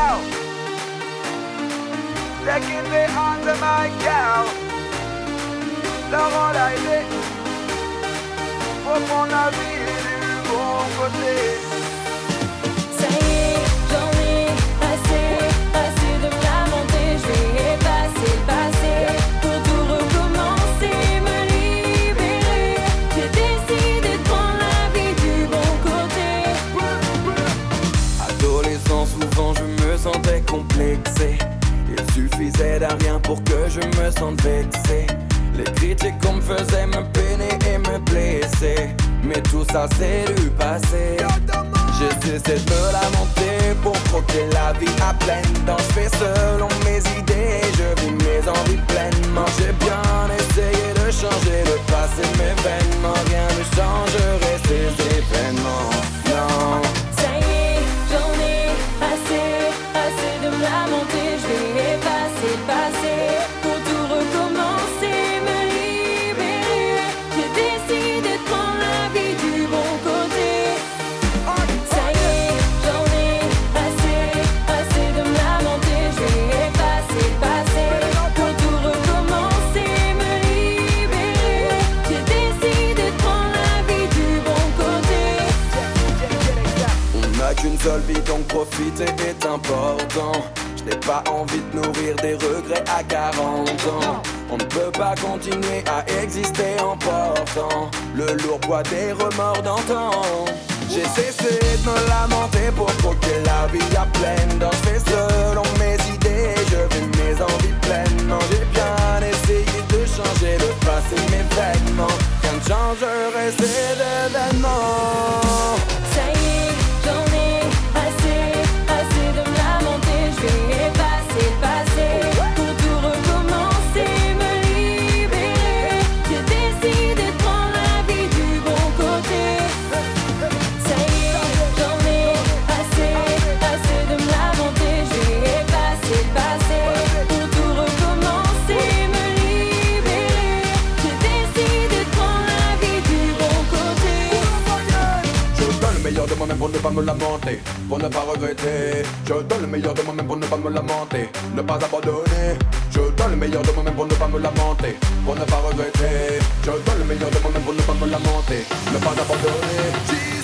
cow. Taking me under my cow. Dans la idée, au fond la du bon côté. À rien pour que je me sente vexé. Les critiques qu'on me faisait me peiner et me blesser. Mais tout ça c'est du passé. J'ai cessé de me lamenter pour croquer la vie à pleine dents. Je fais selon mes idées, je vis mes envies pleinement. J'ai bien essayé de changer le passé, mais vainement rien ne changerait ces événements. Non. Profiter est important. Je n'ai pas envie de nourrir des regrets à 40 ans. On ne peut pas continuer à exister en portant Le lourd poids des remords d'antan. J'ai cessé de me lamenter pour croquer la vie à pleine Je fais selon mes idées, je vis mes envies pleinement. J'ai bien essayé de changer le passé, mes vêtements. Rien ne changerait ces événements ne pas me lamenter, pour ne pas regretter. Je donne le meilleur de moi-même pour ne pas me lamenter, ne pas abandonner. Je donne le meilleur de moi-même pour ne pas me lamenter, pour ne pas regretter. Je donne le meilleur de moi-même pour ne pas me lamenter, ne pas abandonner.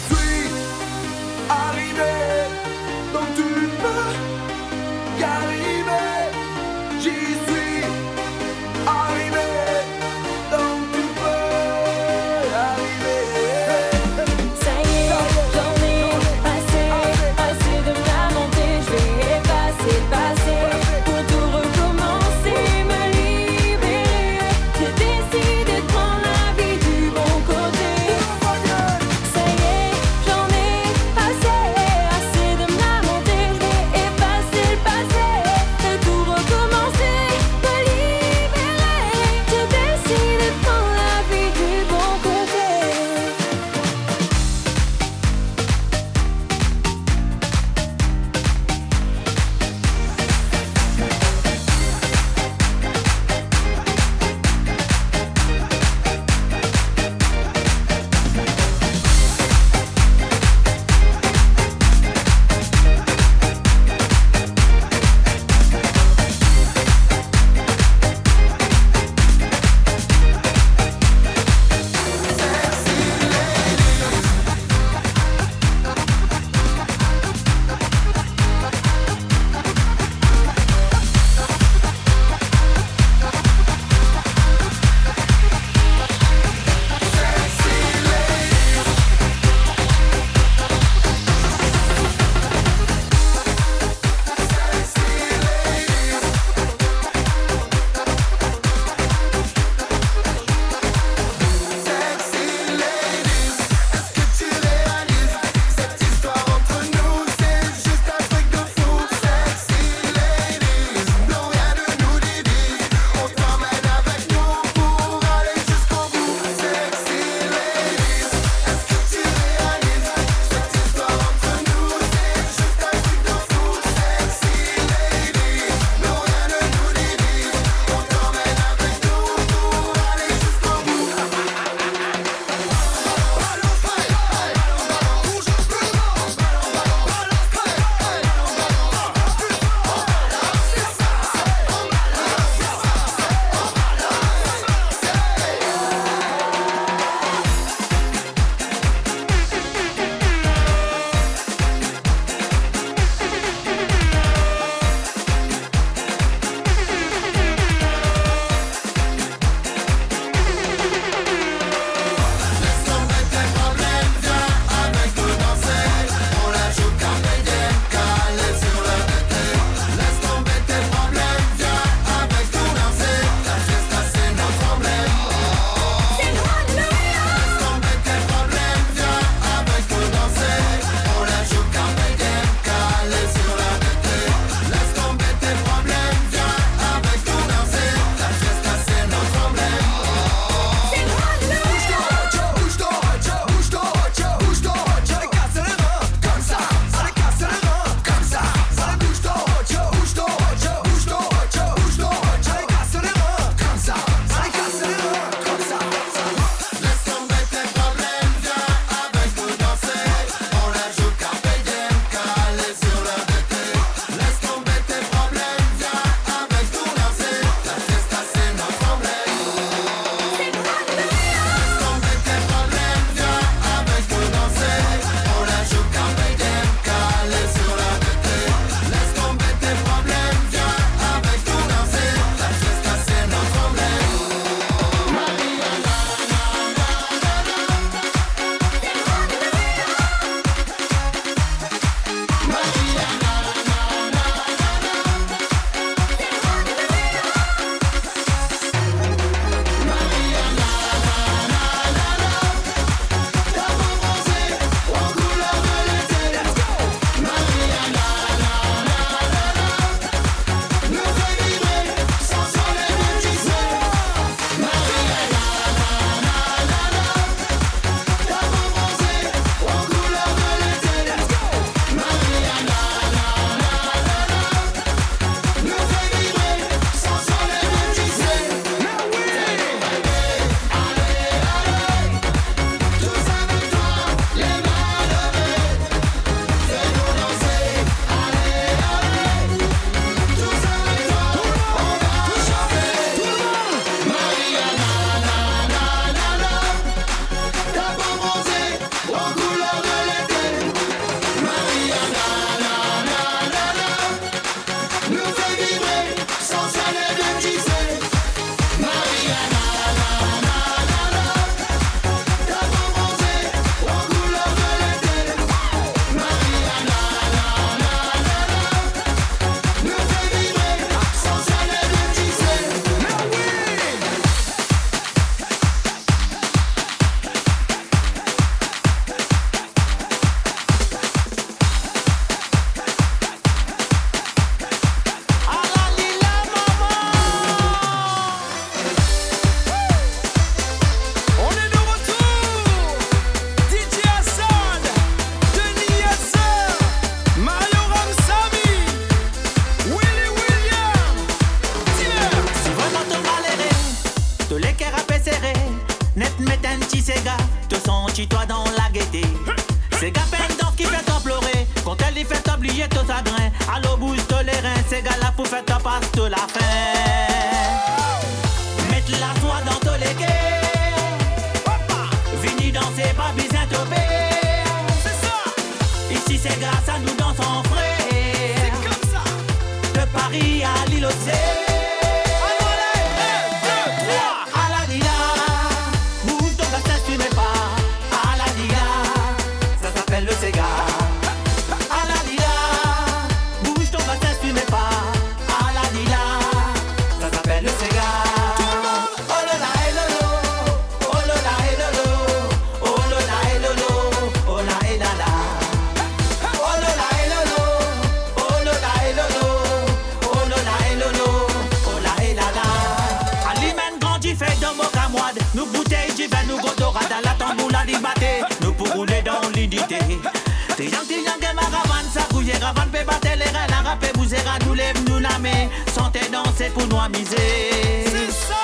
C'est pour nous amuser. C'est ça!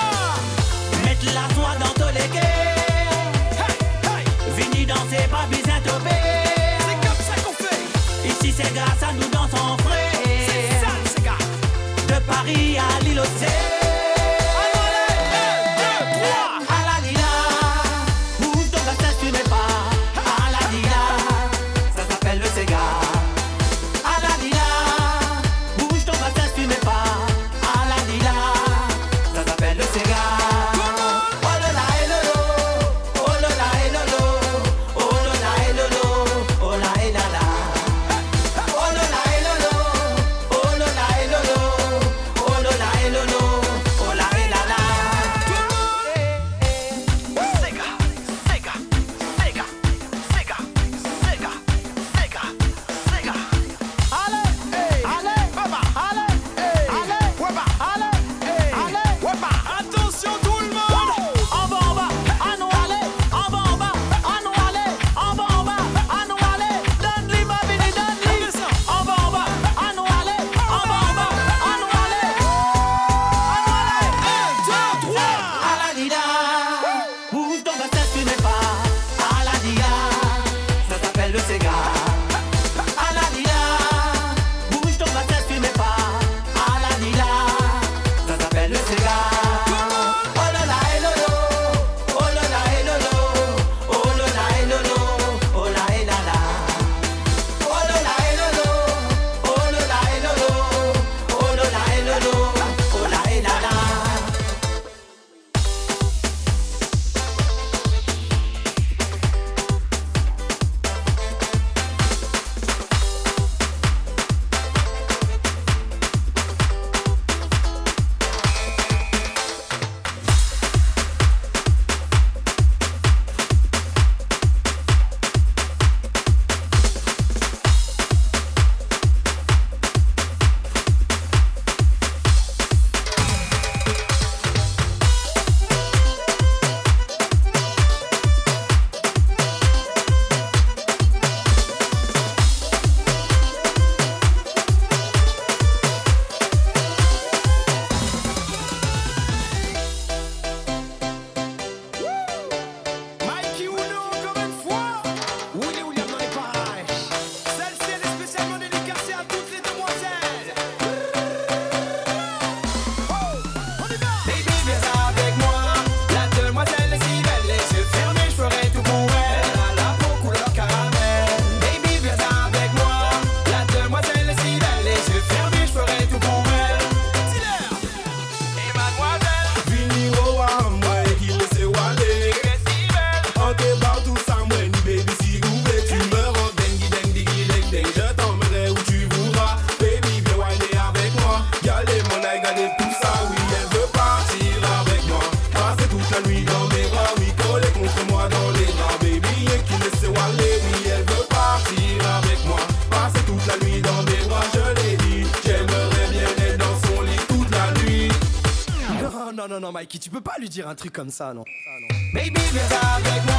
Mettre la soie dans tous les. Hey, Vini danser, pas besoin de C'est comme ça qu'on fait. Ici, c'est grâce à nous dansons frais. C'est ça, c'est gars. De Paris à dire un truc comme ça, non. Moi.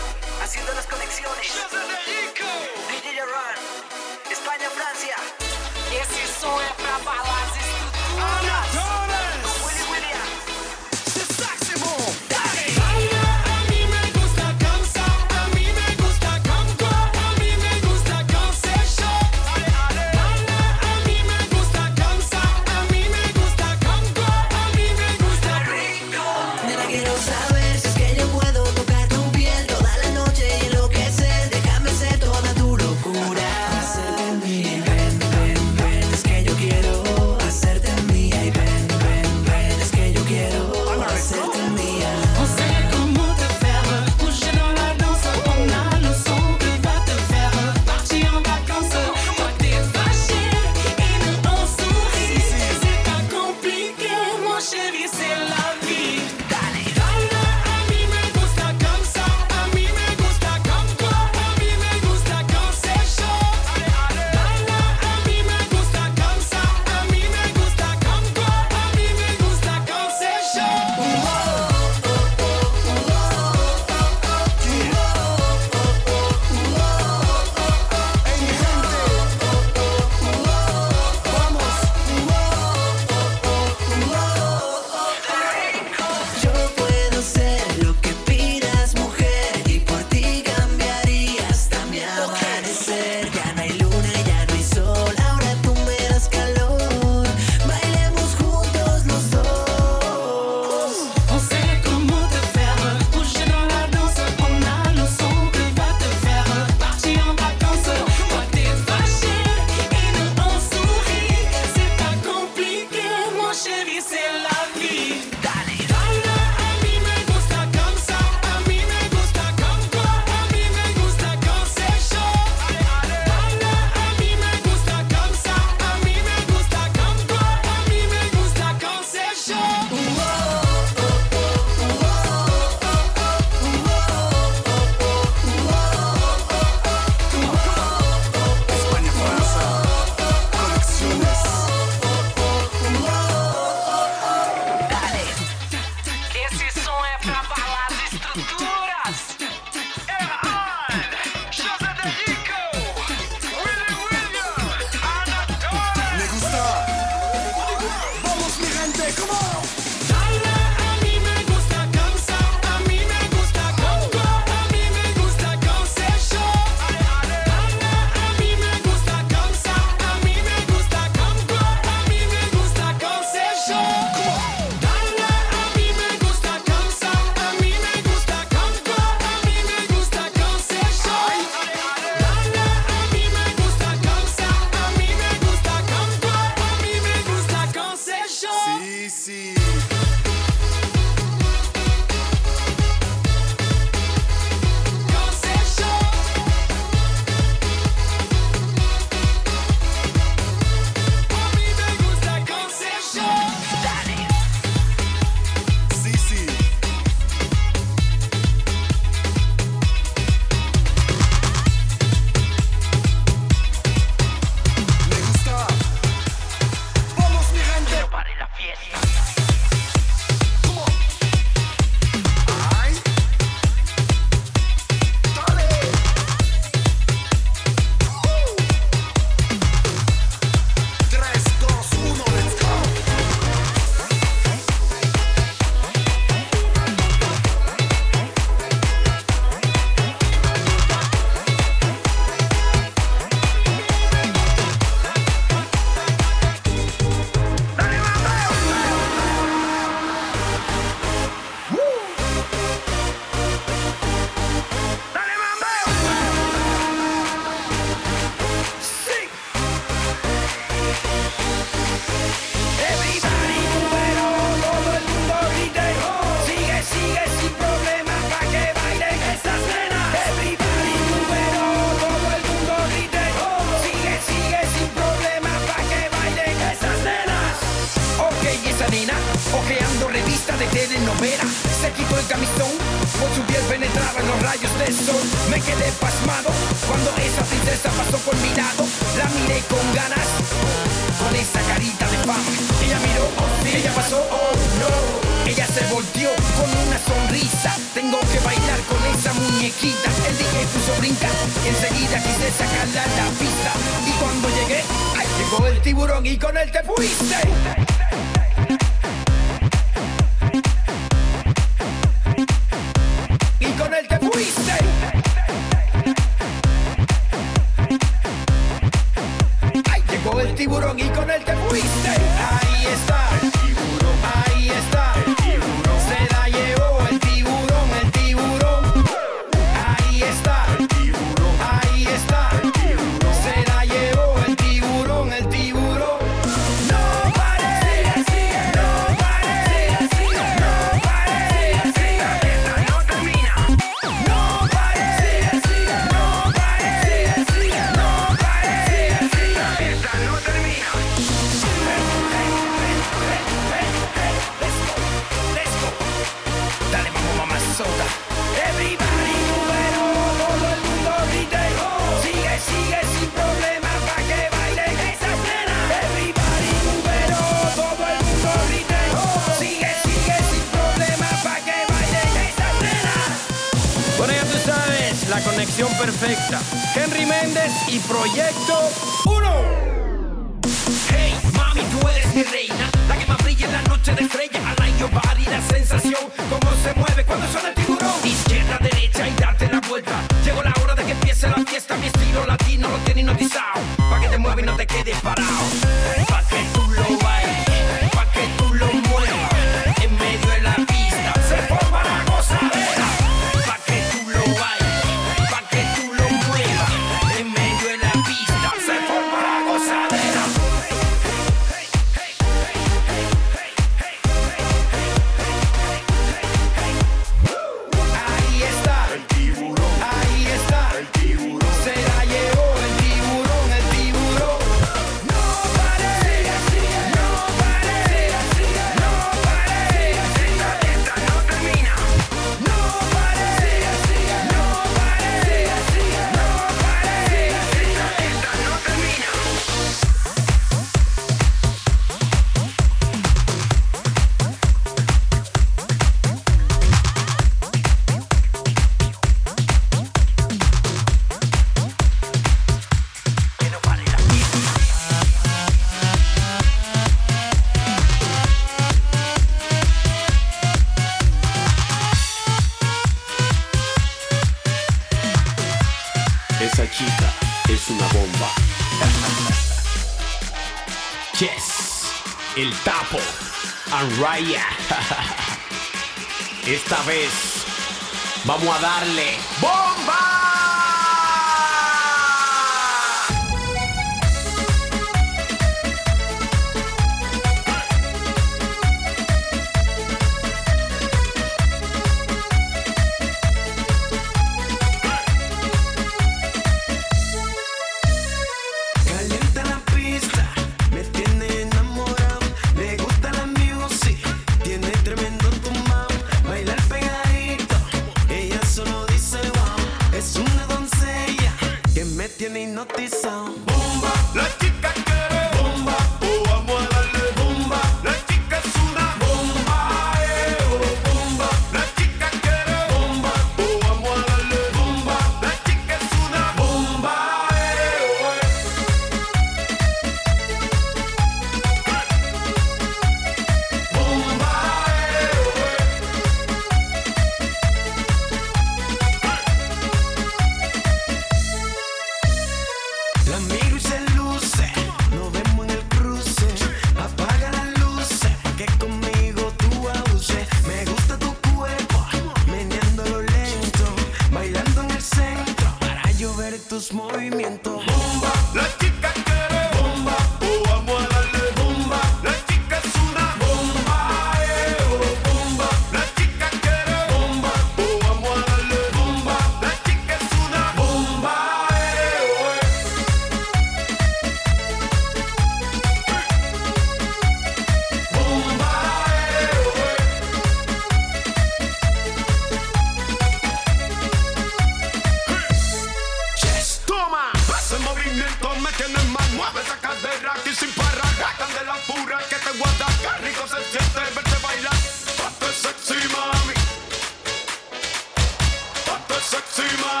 Sexy, mami.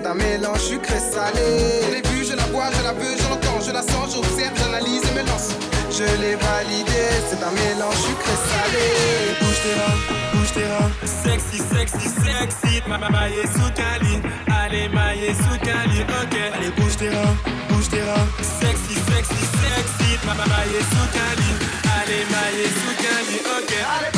c'est un mélange sucré salé. Je l'ai vu, je la vois, je la veux, je l'entends, je la sens, j'observe, j'analyse et me lance. Je l'ai validé, c'est un mélange sucré salé. Bouge tes reins, bouge tes reins. Sexy, sexy, sexy. Ma maille sous caline. Allez, maille sous caline, ok. Allez, bouge tes reins, bouge tes reins. Sexy, sexy, sexy. Ma maille sous caline. Allez, maille sous caline, ok. Allez.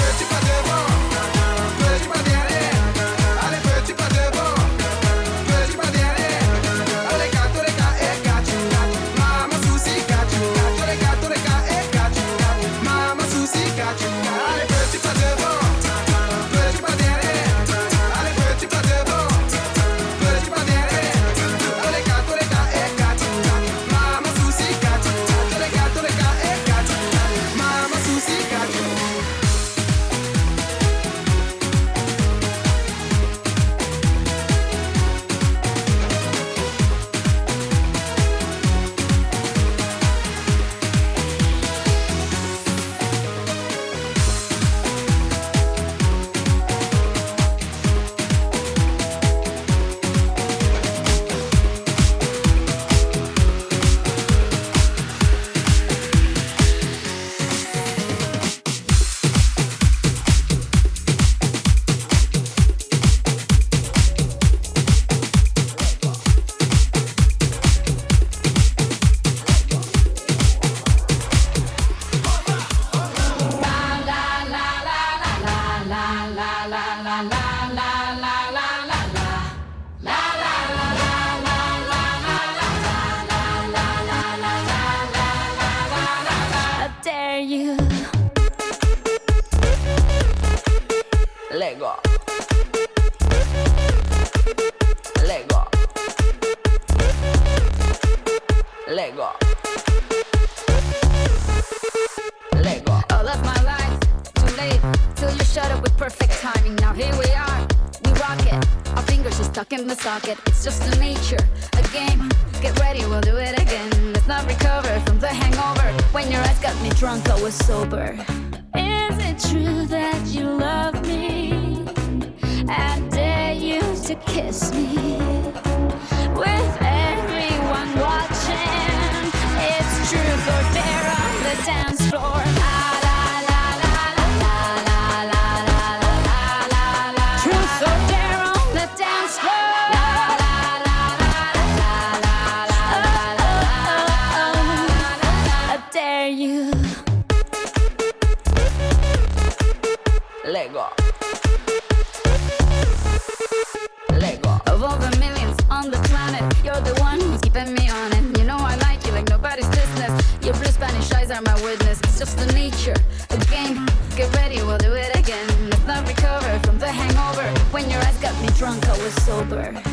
are my witness. It's just the nature of the game. Get ready, we'll do it again. Let's not recover from the hangover. When your eyes got me drunk, I was sober.